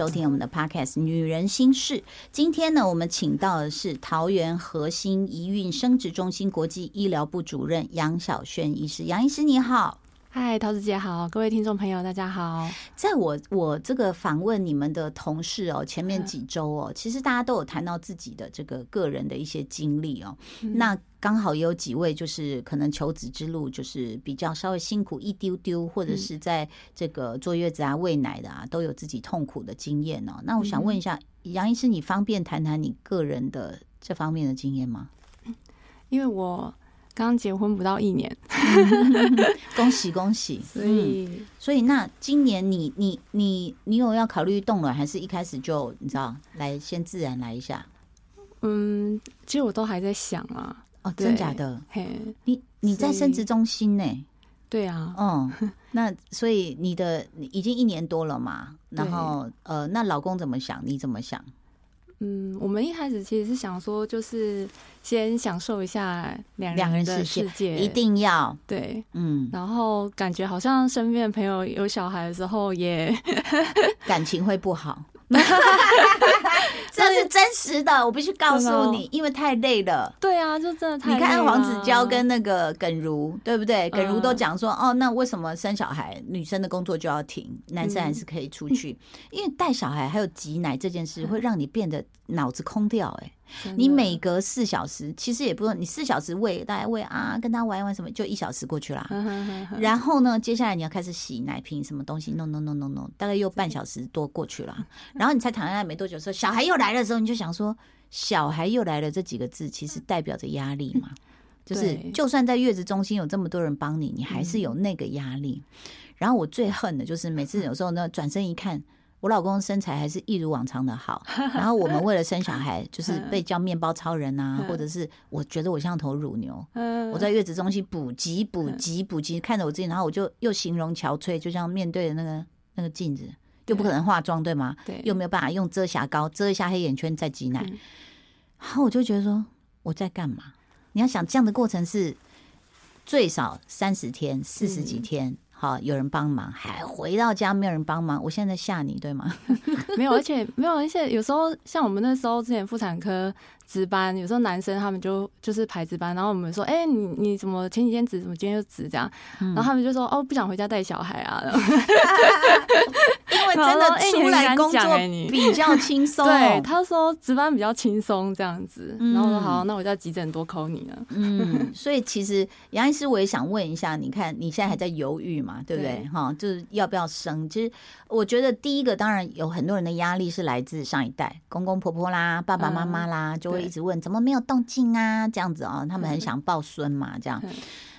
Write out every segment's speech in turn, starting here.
收听我们的 Podcast《女人心事》。今天呢，我们请到的是桃园核心一孕生殖中心国际医疗部主任杨小轩医师。杨医师你好，嗨，桃子姐好，各位听众朋友大家好。在我我这个访问你们的同事哦，前面几周哦，其实大家都有谈到自己的这个个人的一些经历哦，那。刚好也有几位，就是可能求子之路就是比较稍微辛苦一丢丢，或者是在这个坐月子啊、喂奶的啊，都有自己痛苦的经验哦。那我想问一下，杨医师，你方便谈谈你个人的这方面的经验吗？因为我刚结婚不到一年，恭喜 恭喜！所以所以那今年你你你你有要考虑冻卵，还是一开始就你知道来先自然来一下？嗯，其实我都还在想啊。哦，真假的？嘿，你你在生殖中心呢？对啊，嗯，那所以你的已经一年多了嘛？然后 呃，那老公怎么想？你怎么想？嗯，我们一开始其实是想说，就是先享受一下两两人的世界，一定要。对，嗯，然后感觉好像身边的朋友有小孩的时候，也 感情会不好。这是真实的，我必须告诉你，因为太累了。对啊，就真的太。你看黄子佼跟那个耿如，对不对？耿如都讲说，哦，那为什么生小孩女生的工作就要停，男生还是可以出去？因为带小孩还有挤奶这件事，会让你变得脑子空掉。哎。你每隔四小时，其实也不用你四小时喂，大家喂啊，跟他玩一玩什么，就一小时过去了。然后呢，接下来你要开始洗奶瓶，什么东西？no no no no no，大概又半小时多过去了。然后你才躺下来没多久，说小孩又来的时候，你就想说，小孩又来了这几个字，其实代表着压力嘛。就是就算在月子中心有这么多人帮你，你还是有那个压力。然后我最恨的就是每次有时候呢，转身一看。我老公身材还是一如往常的好，然后我们为了生小孩，就是被叫面包超人啊，或者是我觉得我像头乳牛，我在月子中心补给补给补给，看着我自己，然后我就又形容憔悴，就像面对的那个那个镜子，又不可能化妆对吗？对，又没有办法用遮瑕膏遮一下黑眼圈再挤奶，然后我就觉得说我在干嘛？你要想这样的过程是最少三十天、四十几天。好，有人帮忙，还回到家没有人帮忙，我现在吓你，对吗？没有，而且没有，而且有时候像我们那时候之前妇产科。值班有时候男生他们就就是排值班，然后我们说，哎，你你怎么前几天值，怎么今天又值这样？然后他们就说，哦，不想回家带小孩啊。因为真的出来工作比较轻松。对，他说值班比较轻松这样子。然后说好，那我在急诊多扣你了。嗯，所以其实杨医师，我也想问一下，你看你现在还在犹豫嘛？对不对？哈，就是要不要生？其实我觉得第一个当然有很多人的压力是来自上一代，公公婆婆啦，爸爸妈妈啦，就会。一直问怎么没有动静啊？这样子哦，他们很想抱孙嘛，这样。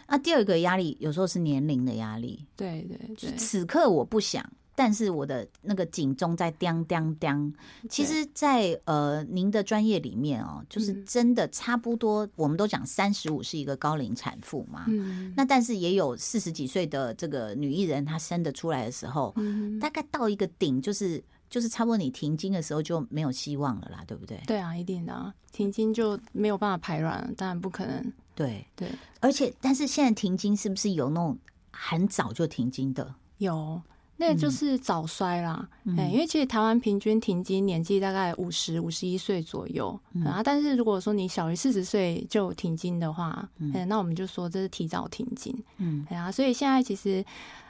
那第二个压力有时候是年龄的压力，对对对。此刻我不想，但是我的那个警钟在叮叮叮。其实，在呃您的专业里面哦，就是真的差不多，我们都讲三十五是一个高龄产妇嘛。嗯。那但是也有四十几岁的这个女艺人，她生得出来的时候，大概到一个顶就是。就是差不多你停经的时候就没有希望了啦，对不对？对啊，一定的，停经就没有办法排卵，当然不可能。对对，而且但是现在停经是不是有那种很早就停经的？有，那就是早衰啦。哎，因为其实台湾平均停经年纪大概五十五十一岁左右啊，但是如果说你小于四十岁就停经的话，嗯，那我们就说这是提早停经。嗯，哎呀，所以现在其实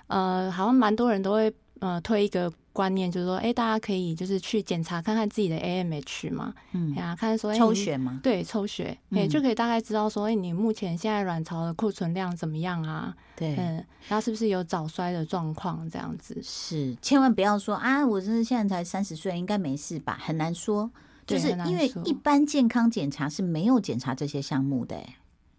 呃，好像蛮多人都会呃推一个。观念就是说，哎，大家可以就是去检查看看自己的 AMH 嘛，嗯，呀，看说抽血吗？对，抽血，哎，就可以大概知道说，哎，你目前现在卵巢的库存量怎么样啊？对，嗯，然后是不是有早衰的状况？这样子是，千万不要说啊，我真的现在才三十岁，应该没事吧？很难说，就是因为一般健康检查是没有检查这些项目的。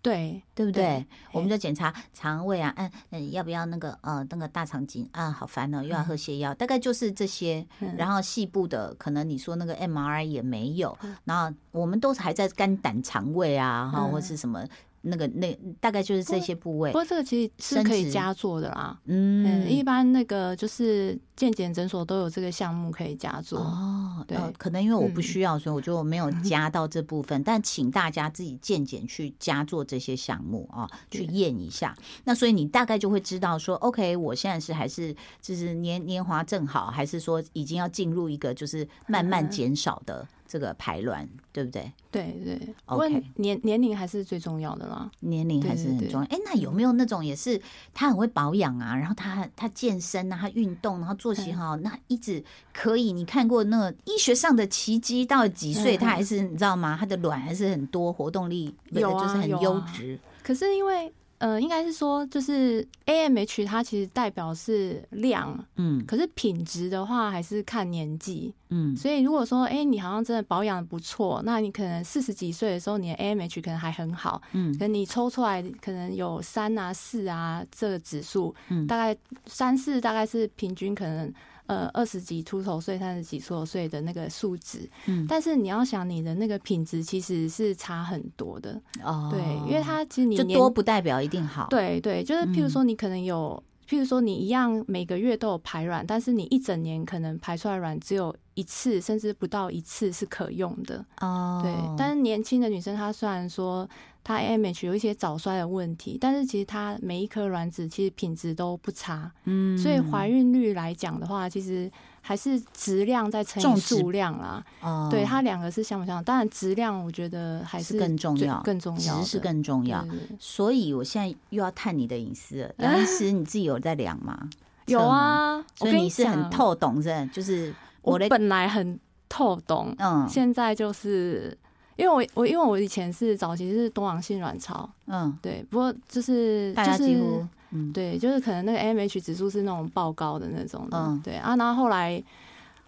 对，对不对？我们就检查肠胃啊，嗯嗯，要不要那个呃那个大肠镜啊？好烦哦，又要喝泻药，大概就是这些。然后细部的，可能你说那个 MRI 也没有。然后我们都还在肝胆肠胃啊，哈，或是什么那个那大概就是这些部位不。过这个其实是可以加做的啦。嗯，嗯一般那个就是健检诊所都有这个项目可以加做。哦，对呃可能因为我不嗯需要，所以我就没有 加到这部分。但请大家自己健检去加做这些项目啊，去对验一下。那所以你大概就会知道说，OK，我现在是还是就是年年华正好，还是说已经要进入一个就是慢慢嗯减少的这个排卵，对不对？对对，不 OK 年年龄还是最重要的啦。年龄还是很重要。哎，那有没有那种也是他很会保养啊，然后他他健身啊，他运动，然后作息好，那一直可以？你看过那个医学上的奇迹，到了几岁嗯他还是你知道吗？他的卵还是很多，活动力有啊就是很优质。可是因为呃，应该是说就是 AMH 它其实代表是量，嗯。可是品质的话还是看年纪。嗯。所以如果说，哎、你好像真的保养得不错，那你可能四十几岁的时候，你的 AMH 可能还很好，嗯。可能你抽出来可能有三啊、四啊这个指数，嗯。大概三四大概是平均可能呃二十几出头岁、三十几出头岁的那个数值，嗯但是你要想你的那个品质其实是差很多的，哦，对，因为它其实你就年多不代表一定好。，对对，就是譬如说你可能有，譬如说你一样每个月都有排卵，但是你一整年可能排出来卵只有一次，甚至不到一次是可用的。哦，对，但是年轻的女生她虽然说她 AMH 有一些早衰的问题，但是其实它每一颗卵子其实品质都不差，嗯。所以怀孕率来讲的话，其实还是质量在乘以数量啦。哦。对，它两个是相不相？当然质量我觉得还是更重要。更重要是更重要。所以我现在又要探你的隐私了，杨医师你自己有在量吗？有啊，所我跟以你是很透懂的，就是的我本来很透懂，嗯。现在就是因为我我因为我以前是早期是多囊性卵巢，嗯，对，不过就是大家就是几乎嗯。对，就是可能那个 AMH 指数是那种爆高的那种的，嗯。对啊，然后后来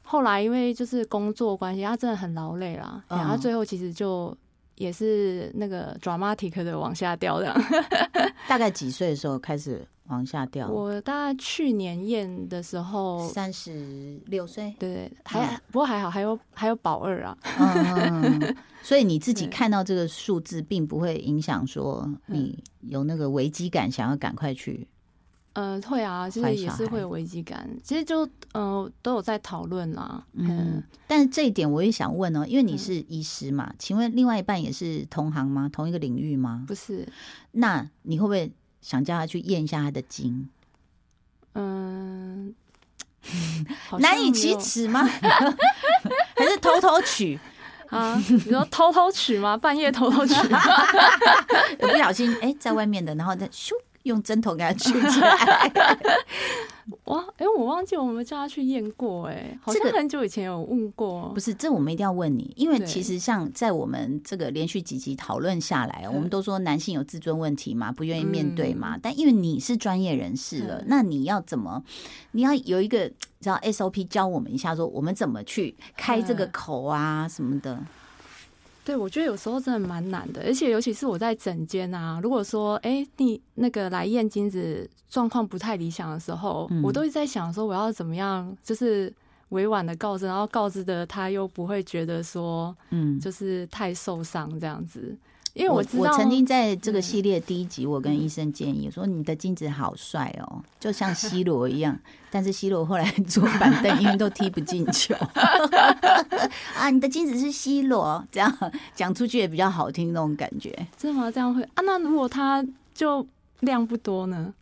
后来因为就是工作关系，他真的很劳累啦，嗯。然后最后其实就。也是那个 dramatic 的往下掉这样。大概几岁的时候开始往下掉？我大概去年验的时候，三十六岁，对对，还、不过还好，还有还有宝二啊。嗯，所以你自己看到这个数字，并不会影响说你有那个危机感，想要赶快去。呃，会啊，其实也是会有危机感。其实就呃都有在讨论啦。嗯嗯，，但是这一点我也想问哦，因为你是医师嘛，请问另外一半也是同行吗？同一个领域吗？不是，那你会不会想叫他去验一下他的精？嗯、难以启齿吗？还是偷偷取？啊！你说偷偷取吗？半夜偷偷取？我不小心哎、在外面的，然后再咻用针头给他取出来。哇，哎、我忘记我们叫他去验过、哎，好像很久以前有问过不。是，这我们一定要问你，因为其实像在我们这个连续几集讨论下来，我们都说男性有自尊问题嘛，不愿意面对嘛。但因为你是专业人士了，嗯那你要怎么？你要有一个知道 SOP 教我们一下，说我们怎么去开这个嗯口啊什么的。对，我觉得有时候真的蛮难的，而且尤其是我在诊间啊，如果说哎、你那个来验精子状况不太理想的时候，嗯。我都会在想说我要怎么样，就是委婉的告知，然后告知的他又不会觉得说嗯，就是太受伤这样子，因为我知道我曾经在这个嗯系列第一集，我跟医生建议说，你的精子好帅哦，就像 C 罗一样。但是 C 罗后来 坐板凳，因为都踢不进球。啊，你的精子是 C 罗，这样讲出去也比较好听那种感觉。真的吗？这样会啊？那如果他就量不多呢？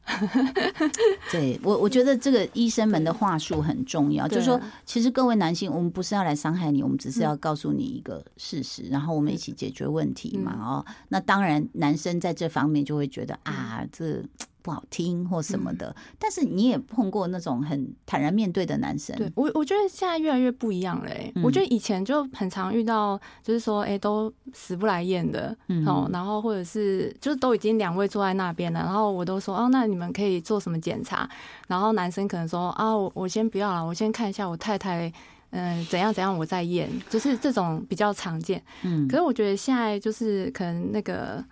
对我，我觉得这个医生们的话术很重要，就是说，其实各位男性，我们不是要来伤害你，我们只是要告诉你一个事实，然后我们一起解决问题嘛。嗯。哦，那当然，男生在这方面就会觉得啊，这不好听或什么的。但是你也碰过那种很坦然面对的男生，对我，我觉得现在越来越不一样了、欸。嗯我觉得以前就很常遇到，就是说，哎、都死不来验的，嗯哦，然后或者是就是都已经两位坐在那边了，然后我都说，哦，那你们可以做什么检查？然后男生可能说，啊，我我先不要了，我先看一下我太太。嗯，怎样怎样，我再验，就是这种比较常见。嗯可是我觉得现在就是可能那个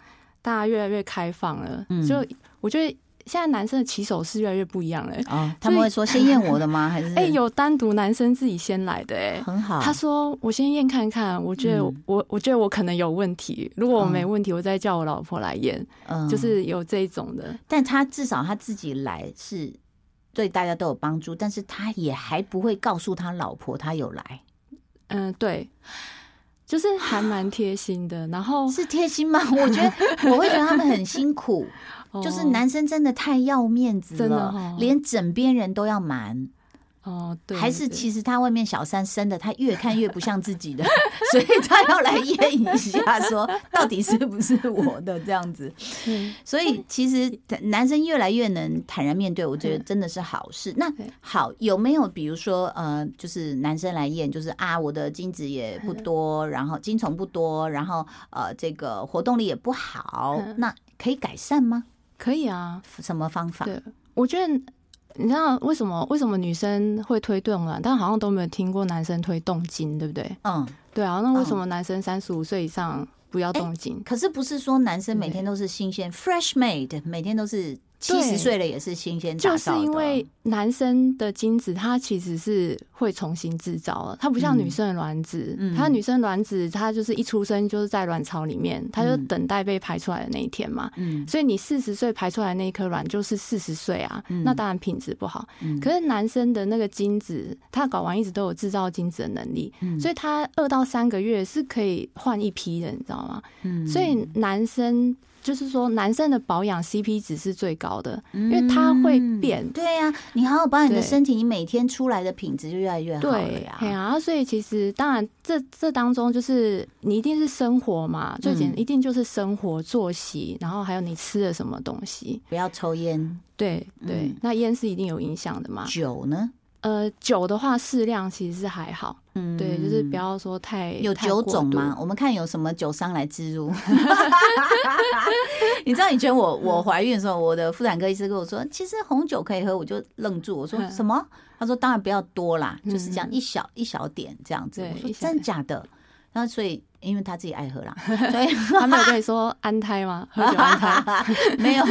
大家越来越开放了，嗯就我觉得现在男生的起手是越来越不一样了。哦，他们会说先验我的吗？还是 哎、有单独男生自己先来的哎、很好。他说：“我先验看看，我觉得嗯我、我觉得我可能有问题，如果我没嗯问题，我再叫我老婆来验，嗯就是有这一种的。但他至少他自己来是对大家都有帮助，但是他也还不会告诉他老婆他有来，嗯，对，就是还蛮贴心的。然后 是贴心吗？我觉得我会觉得他们很辛苦，就是哦男生真的太要面子真的了，哦连枕边人都要瞒。哦，对，还是其实他外面小三生的，他越看越不像自己的，所以他要来验一下，说到底是不是我的这样子。嗯所以其实男生越来越能坦然面对，我觉得真的是好事。那好，有没有比如说呃，就是男生来验，就是啊，我的精子也不多，然后精虫不多，然后呃，这个活动力也不好，嗯那可以改善吗？可以啊。什么方法？对，我觉得你知道为什么为什么女生会推动卵，但好像都没有听过男生推动精，对不对？嗯，对啊，那为什么男生三十五岁以上不要动精？可是不是说男生每天都是新鲜 fresh made，每天都是七十对岁了也是新鲜打就是因为男生的精子，它其实是会重新制造的，它不像嗯女生的卵子，嗯。它女生卵子它就是一出生就是在卵巢里面，它就嗯等待被排出来的那一天嘛。嗯。所以你四十岁排出来的那一颗卵就是四十岁啊，嗯。那当然品质不好。嗯。可是男生的那个精子，他睾丸一直都有制造精子的能力，嗯。所以他二到三个月是可以换一批的，你知道吗？嗯。所以男生就是说，男生的保养 CP 值是最高的，因因为它会变。对呀、你好好保养你的身体，你每天出来的品质就越来越好了对，呀。对啊，所以其实当然这这当中就是你一定是生活嘛，最简嗯一定就是生活作息，然后还有你吃的什么东西。不要抽烟，对对，嗯那烟是一定有影响的嘛。酒呢？呃，酒的话适量其实是还好，嗯对，就是不要说太有酒种吗？我们看有什么酒商来植入。你知道以前我我怀孕的时候，我的妇产科医师跟我说，其实红酒可以喝，我就愣住，我说嗯什么？他说当然不要多啦，就是这样嗯一小一小点这样子。我说真假的？然后所以因为他自己爱喝啦，所以他没有跟你说安胎吗？喝酒安胎？没有，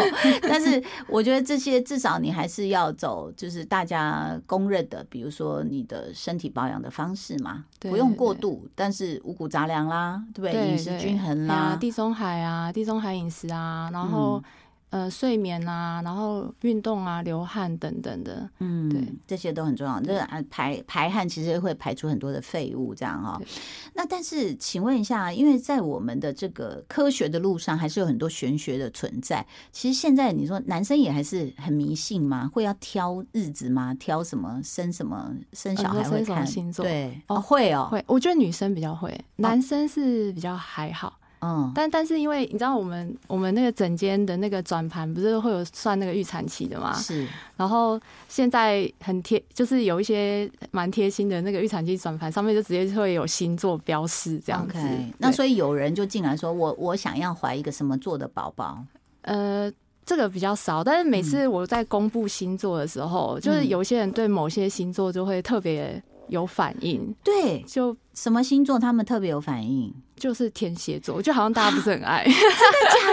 但是我觉得这些至少你还是要走，就是大家公认的，比如说你的身体保养的方式嘛，对不用过度，但是五谷杂粮啦，对不对？饮食均衡啦，地中海啊，地中海饮食啊，然后、呃睡眠啊，然后运动啊，流汗等等的。嗯，对，这些都很重要。这个啊排排汗其实会排出很多的废物，这样哈、对那但是，请问一下，因为在我们的这个科学的路上，还是有很多玄学的存在。其实现在你说男生也还是很迷信吗？会要挑日子吗？挑什么生什么生小孩会看星座对哦哦会哦，会，我觉得女生比较会，男生是比较还好。嗯。但但是因为你知道我们我们那个整间的那个转盘不是会有算那个预产期的嘛？是。然后现在很贴，就是有一些蛮贴心的那个预产期转盘上面就直接会有星座标示这样子。那所以有人就进来说，我我想要怀一个什么座的宝宝，呃，这个比较少，但是每嗯。次我在公布星座的时候，就是有些人对某些星座就会特别有反应，对，就什么星座他们特别有反应？就是天蝎座，就好像大家不是很爱，真的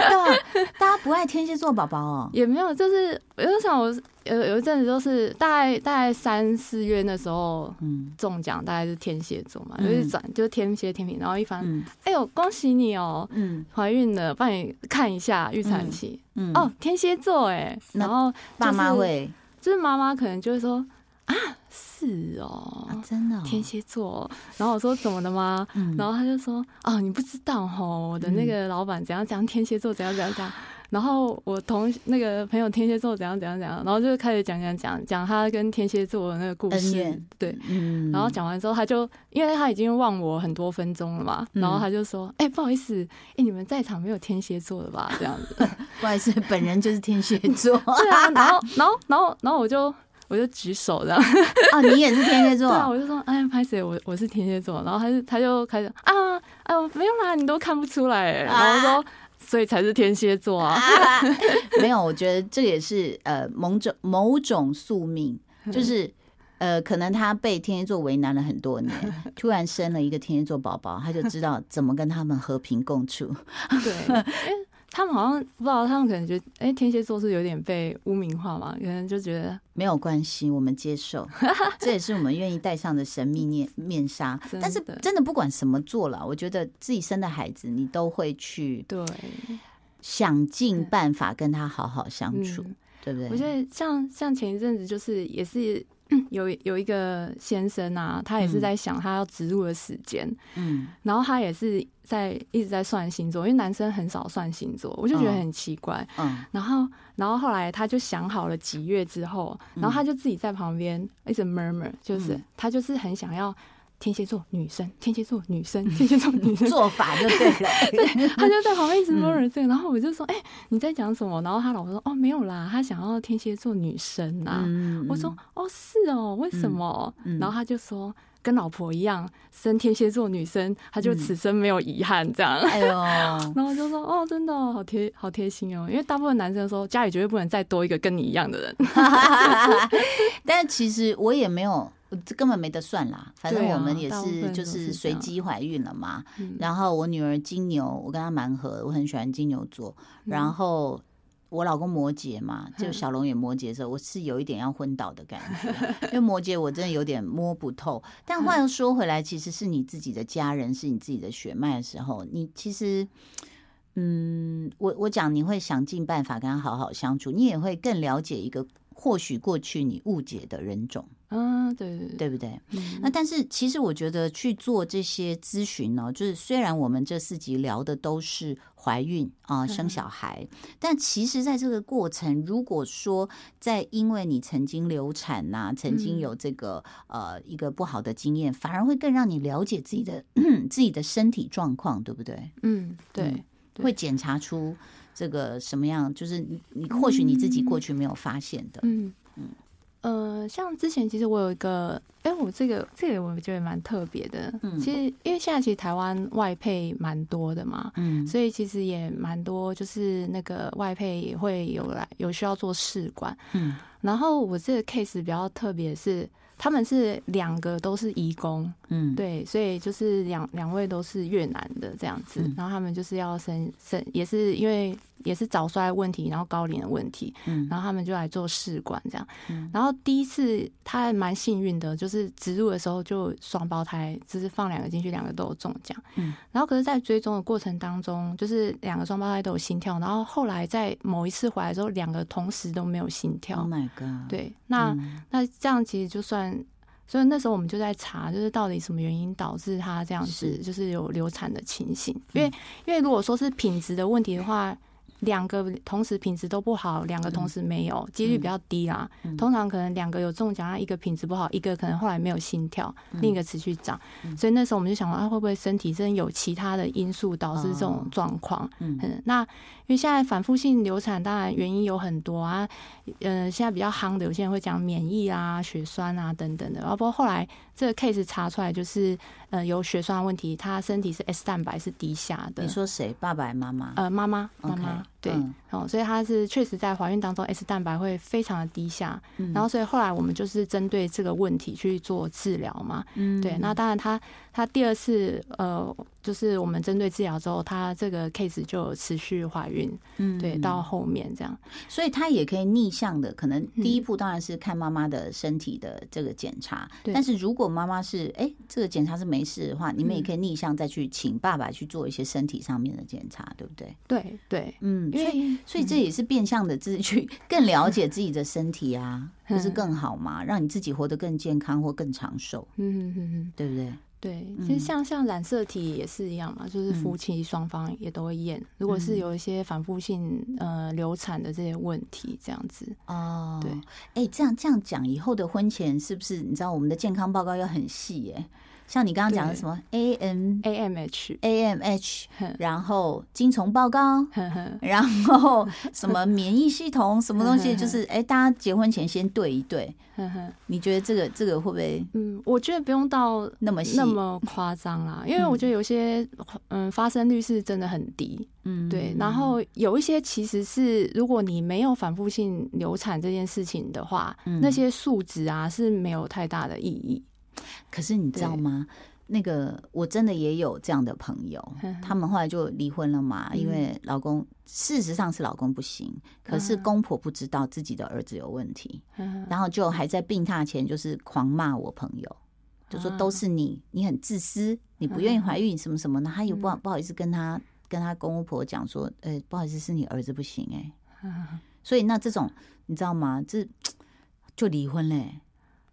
假的，大家不爱天蝎座宝宝哦。也没有，就是我就想我有有一阵子就是大概大概三四月那时候嗯。中奖，大概是天蝎座嘛，嗯。就是转就是天蝎天平，然后一翻，嗯。哎呦恭喜你哦，嗯。怀孕了，帮你看一下预产期。嗯，哦，天蝎座哎，然后爸妈就是会？就是妈妈可能就会说啊，是哦，啊，真的哦天蝎座。然后我说怎么的吗？嗯然后他就说哦，你不知道吼，我的那个老板怎样怎样，天蝎座怎样怎样怎样。然后我同那个朋友天蝎座怎样怎样怎样，然后就开始讲讲讲讲他跟天蝎座的那个故事，对。嗯然后讲完之后，他就因为他已经忘我很多分钟了嘛，嗯然后他就说：“哎、不好意思，哎、你们在场没有天蝎座的吧？”这样子。不好意思，本人就是天蝎座 对啊，然后然后然后然后我就我就举手这样，哦，你也是天蝎座 对啊，我就说：“哎，拍谁？我我是天蝎座。”然后他就他就开始啊啊，没有啦，你都看不出来。然后我说：“所以才是天蝎座啊。啊，没有，我觉得这也是呃某种某种宿命，嗯就是。呃，可能他被天蝎座为难了很多年，突然生了一个天蝎座宝宝，他就知道怎么跟他们和平共处。对，他们好像不知道，他们可能觉得，哎，天蝎座是有点被污名化嘛，可能就觉得没有关系，我们接受，这也是我们愿意戴上的神秘面面纱。但是真的不管什么做了，我觉得自己生的孩子，你都会去对想尽办法跟他好好相处，对不对？我觉得像像前一阵子就是也是。有有一个先生啊，他也是在想他要植入的时间，嗯，然后他也是在一直在算星座，因为男生很少算星座，我就觉得很奇怪，嗯，然后然后后来他就想好了几月之后，然后他就自己在旁边一直 murmur，就是他就是很想要。天蝎座女生，天蝎座女生，天蝎座女生做法就对了。对，他就在旁边一直摸着这个，然后我就说：“哎，你在讲什么？”然后他老婆说：“哦，没有啦，他想要天蝎座女生呐。”我说：“哦，是哦，为什么？”然后他就说：“跟老婆一样，生天蝎座女生，他就此生没有遗憾。”这样。哎呦，然后就说：“哦，真的好贴，好贴心哦。”因为大部分男生说家里绝对不能再多一个跟你一样的人。但其实我也没有。这根本没得算啦，反正我们也是就是随机怀孕了嘛。然后我女儿金牛，我跟她蛮合，我很喜欢金牛座。然后我老公摩羯嘛，就小龙也摩羯的时候，我是有一点要昏倒的感觉，因为摩羯我真的有点摸不透。但话又说回来，其实是你自己的家人，是你自己的血脉的时候，你其实，嗯，我我讲你会想尽办法跟他好好相处，你也会更了解一个或许过去你误解的人种。嗯，对对对，不对？那但是其实我觉得去做这些咨询呢，就是虽然我们这四集聊的都是怀孕啊、生小孩，但其实在这个过程，如果说在因为你曾经流产呐，曾经有这个呃一个不好的经验，反而会更让你了解自己的自己的身体状况，对不对？嗯，对，会检查出这个什么样，就是你你或许你自己过去没有发现的，嗯。嗯。呃，像之前其实我有一个，哎，我这个这个我觉得蛮特别的。嗯，其实因为现在其实台湾外配蛮多的嘛，嗯，所以其实也蛮多，就是那个外配也会有来有需要做试管。嗯，然后我这个 case 比较特别是。他们是两个都是移工，嗯，对，所以就是两两位都是越南的这样子，然后他们就是要生生，也是因为也是早衰问题，然后高龄的问题，嗯，然后他们就来做试管这样，嗯。然后第一次他还蛮幸运的，就是植入的时候就双胞胎，就是放两个进去，两个都有中奖，嗯，然后可是，在追踪的过程当中，就是两个双胞胎都有心跳，然后后来在某一次回来之后，两个同时都没有心跳，Oh my god，对，那那这样其实就算。所以那时候我们就在查，就是到底什么原因导致他这样子，就是有流产的情形。因为因为如果说是品质的问题的话。两个同时品质都不好，两个同时没有，几率比较低啦。通常可能两个有中奖，一个品质不好，一个可能后来没有心跳，另一个持续长。所以那时候我们就想说，他会不会身体真有其他的因素导致这种状况？嗯，那因为现在反复性流产，当然原因有很多啊。嗯，现在比较夯的，有些人会讲免疫啊、血栓啊等等的。然后不过后来这个 case 查出来就是。呃，有血栓问题，他身体是 S 蛋白是低下的。你说谁？爸爸、妈妈？呃，妈妈，妈妈，对，哦，所以他是确实在怀孕当中 S 蛋白会非常的低下，然后所以后来我们就是针对这个问题去做治疗嘛，嗯，对，那当然他他第二次呃。就是我们针对治疗之后，她这个 case 就持续怀孕，嗯，对，到后面这样，所以她也可以逆向的，可能第一步当然是看妈妈的身体的这个检查，但是如果妈妈是哎这个检查是没事的话，你们也可以逆向再去请爸爸去做一些身体上面的检查，对不对？对对，嗯，因为所以这也是变相的自己去更了解自己的身体啊，不是更好嘛，让你自己活得更健康或更长寿，嗯嗯嗯，对不对？对，其实像像染色体也是一样嘛，就是夫妻双方也都会验。如果是有一些反复性呃流产的这些问题，这样子哦，对，哎，这样这样讲，以后的婚前是不是你知道我们的健康报告要很细耶？像你刚刚讲的什么 A M A M H A M H，然后精虫报告，然后什么免疫系统什么东西，就是哎，大家结婚前先对一对。你觉得这个这个会不会？嗯，我觉得不用到那么那么夸张啦，因为我觉得有些嗯发生率是真的很低。嗯，对。然后有一些其实是如果你没有反复性流产这件事情的话，那些数值啊是没有太大的意义。可是你知道吗？那个我真的也有这样的朋友，他们后来就离婚了嘛，因为老公事实上是老公不行，可是公婆不知道自己的儿子有问题，然后就还在病榻前就是狂骂我朋友，就说都是你，你很自私，你不愿意怀孕什么什么的，他也不好不好意思跟他跟他公婆讲说，呃，不好意思是你儿子不行哎，所以那这种你知道吗？这 就离婚嘞。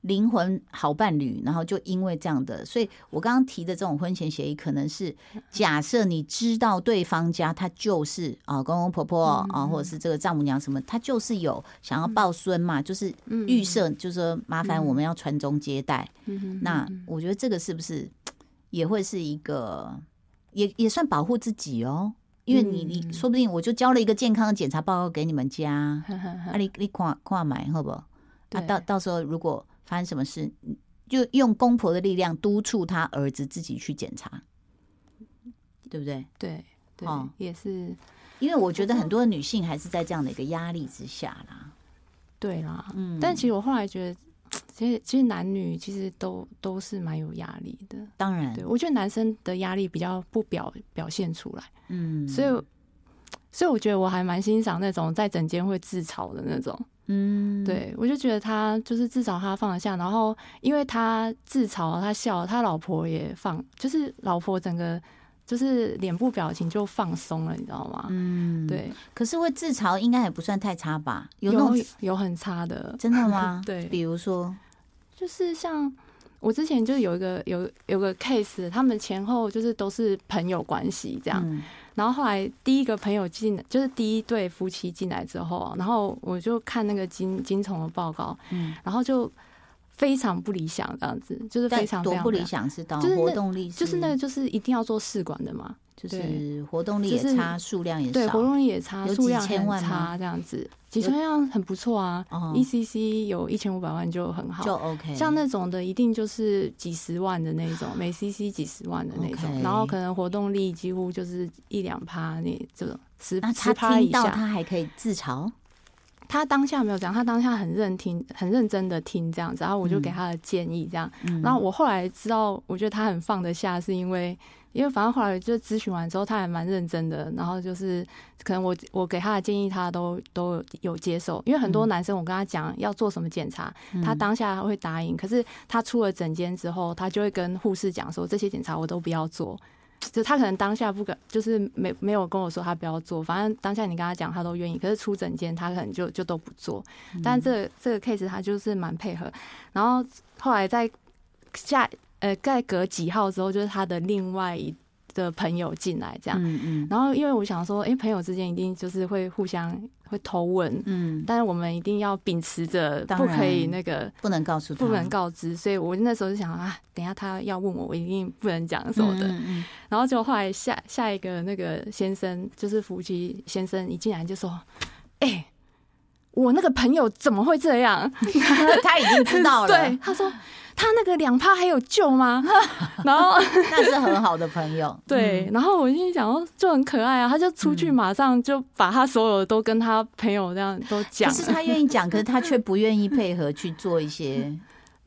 灵魂好伴侣，然后就因为这样的，所以我刚刚提的这种婚前协议，可能是假设你知道对方家他就是啊公公婆婆啊，或者是这个丈母娘什么，他就是有想要抱孙嘛，就是预设，就是说麻烦我们要传宗接代。那我觉得这个是不是也会是一个，也也算保护自己哦？因为你你说不定我就交了一个健康的检查报告给你们家，啊你你跨跨买好不？啊到到时候如果。发生什么事，就用公婆的力量督促他儿子自己去检查，对不对？对，对，也是，因为我觉得很多女性还是在这样的一个压力之下啦。对啦，嗯，但其实我后来觉得，其实其实男女其实都都是蛮有压力的。当然，对我觉得男生的压力比较不表表现出来，嗯，所以所以我觉得我还蛮欣赏那种在整间会自嘲的那种。嗯，对，我就觉得他就是至少他放得下，然后因为他自嘲，他笑，他老婆也放，就是老婆整个就是脸部表情就放松了，你知道吗？嗯，对。可是会自嘲应该也不算太差吧？有有很差的，真的吗？对，比如说，就是像我之前就有一个有有个 case，他们前后就是都是朋友关系这样。然后后来第一个朋友进，就是第一对夫妻进来之后，然后我就看那个金金虫的报告，嗯，然后就非常不理想这样子，就是非常多不理想是到活动力，就是那个就是一定要做试管的嘛。就是活动力也差，数量也对，活动力也差，数量很差，这样子几千万很不错啊。ECC 有一千五百万就很好，就 OK。像那种的，一定就是几十万的那种，每 CC 几十万的那种，然后可能活动力几乎就是一两趴那这种十十趴以下，他还可以自嘲。他当下没有讲，他当下很认听，很认真的听这样子，然后我就给他的建议这样。然后我后来知道，我觉得他很放得下，是因为。因为反正后来就咨询完之后，他还蛮认真的，然后就是可能我我给他的建议，他都都有接受。因为很多男生我跟他讲要做什么检查，他当下会答应，可是他出了诊间之后，他就会跟护士讲说这些检查我都不要做。就他可能当下不敢，就是没没有跟我说他不要做，反正当下你跟他讲他都愿意，可是出诊间他可能就就都不做。但这这个 case 他就是蛮配合，然后后来在下。呃，在隔几号之后，就是他的另外一的朋友进来，这样。嗯嗯。然后，因为我想说，哎，朋友之间一定就是会互相会偷问，嗯。但是我们一定要秉持着不可以那个，不能告诉，不能告知。所以我那时候就想啊，等下他要问我，我一定不能讲什么的。嗯嗯。然后就后来下下一个那个先生，就是夫妻先生一进来就说，哎，我那个朋友怎么会这样？他已经知道了。对，他说。他那个两趴还有救吗？然后 那是很好的朋友，对。然后我心想，哦，就很可爱啊。他就出去，马上就把他所有都跟他朋友这样都讲。可是他愿意讲，可是他却不愿意配合去做一些，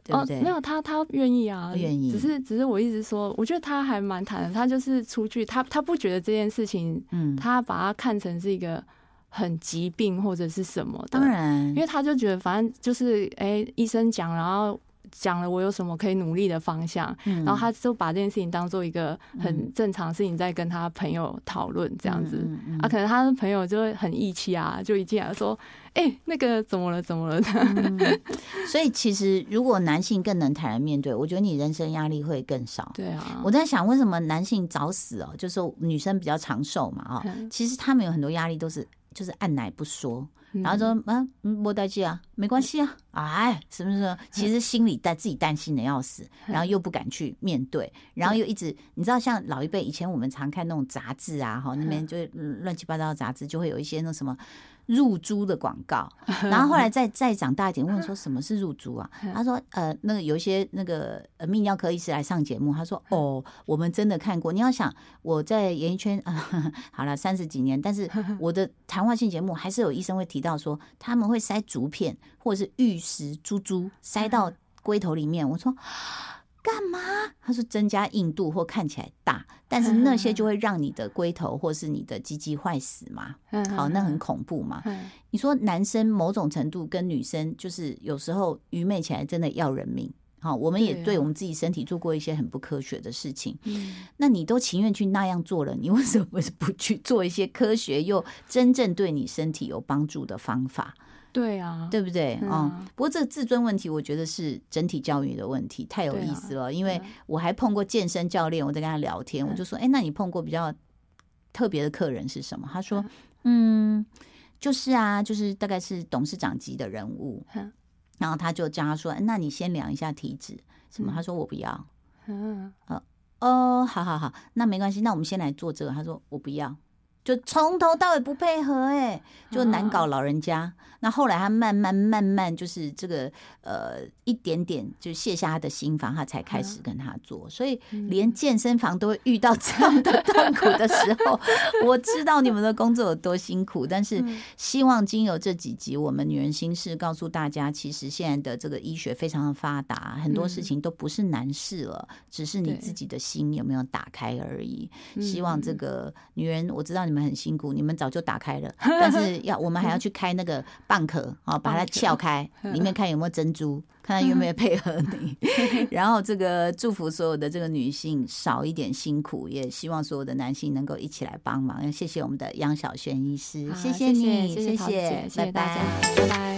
对不对？没有他，他愿意啊，愿意。只是，只是我一直说，我觉得他还蛮坦的。他就是出去，他他不觉得这件事情，嗯，他把它看成是一个很疾病或者是什么。当然，因为他就觉得，反正就是，哎，医生讲，然后。讲了我有什么可以努力的方向，然后他就把这件事情当做一个很正常事情，在跟他朋友讨论这样子。啊，可能他的朋友就会很义气啊，就一进来说：“哎，那个怎么了？怎么了？”所以其实如果男性更能坦然面对，我觉得你人生压力会更少。对啊，我在想为什么男性早死哦，就是女生比较长寿嘛啊，其实他们有很多压力都是就是按奶不说。然后说啊，莫代志啊，没关系啊，哎，什么什么，其实心里担自己担心的要死，然后又不敢去面对，然后又一直，你知道，像老一辈以前我们常看那种杂志啊，哈，那边就乱七八糟的杂志，就会有一些那什么。入珠的广告，然后后来再再长大一点，问说什么是入珠啊？他说呃，那个有一些那个呃泌尿科医师来上节目，他说哦，我们真的看过。你要想我在演艺圈啊，好了三十几年，但是 我的谈话性节目还是有医生会提到说，他们会塞竹片或者是玉石珠珠塞到龟头里面。我说。干嘛？他说增加硬度或看起来大，但是那些就会让你的龟头或是你的鸡鸡坏死嘛。好，那很恐怖嘛。你说男生某种程度跟女生就是有时候愚昧起来真的要人命。好，我们也对我们自己身体做过一些很不科学的事情。嗯，那你都情愿去那样做了，你为什么不去做一些科学又真正对你身体有帮助的方法？对啊，对不对？嗯。不过这个自尊问题，我觉得是整体教育的问题，太有意思了。因为我还碰过健身教练，我在跟他聊天，我就说：“哎，那你碰过比较特别的客人是什么？”他说：“嗯，就是啊，就是大概是董事长级的人物。”然后他就叫他说：“那你先量一下体脂，什么？”他说：“我不要。”嗯，呃，哦，好好好，那没关系，那我们先来做这个。他说：“我不要。”就从头到尾不配合，哎，就难搞老人家。那后来他慢慢慢慢就是这个呃一点点就卸下他的心防，他才开始跟他做。所以连健身房都会遇到这样的痛苦的时候，我知道你们的工作有多辛苦。但是希望经由这几集，我们女人心事告诉大家，其实现在的这个医学非常的发达，很多事情都不是难事了，只是你自己的心有没有打开而已。希望这个女人，我知道你们。很辛苦，你们早就打开了，但是要我们还要去开那个蚌壳啊，把它撬开，里面看有没有珍珠，看看有没有配合你。然后这个祝福所有的这个女性少一点辛苦，也希望所有的男性能够一起来帮忙。谢谢我们的杨小轩医师，谢谢你，谢谢，拜拜，拜拜。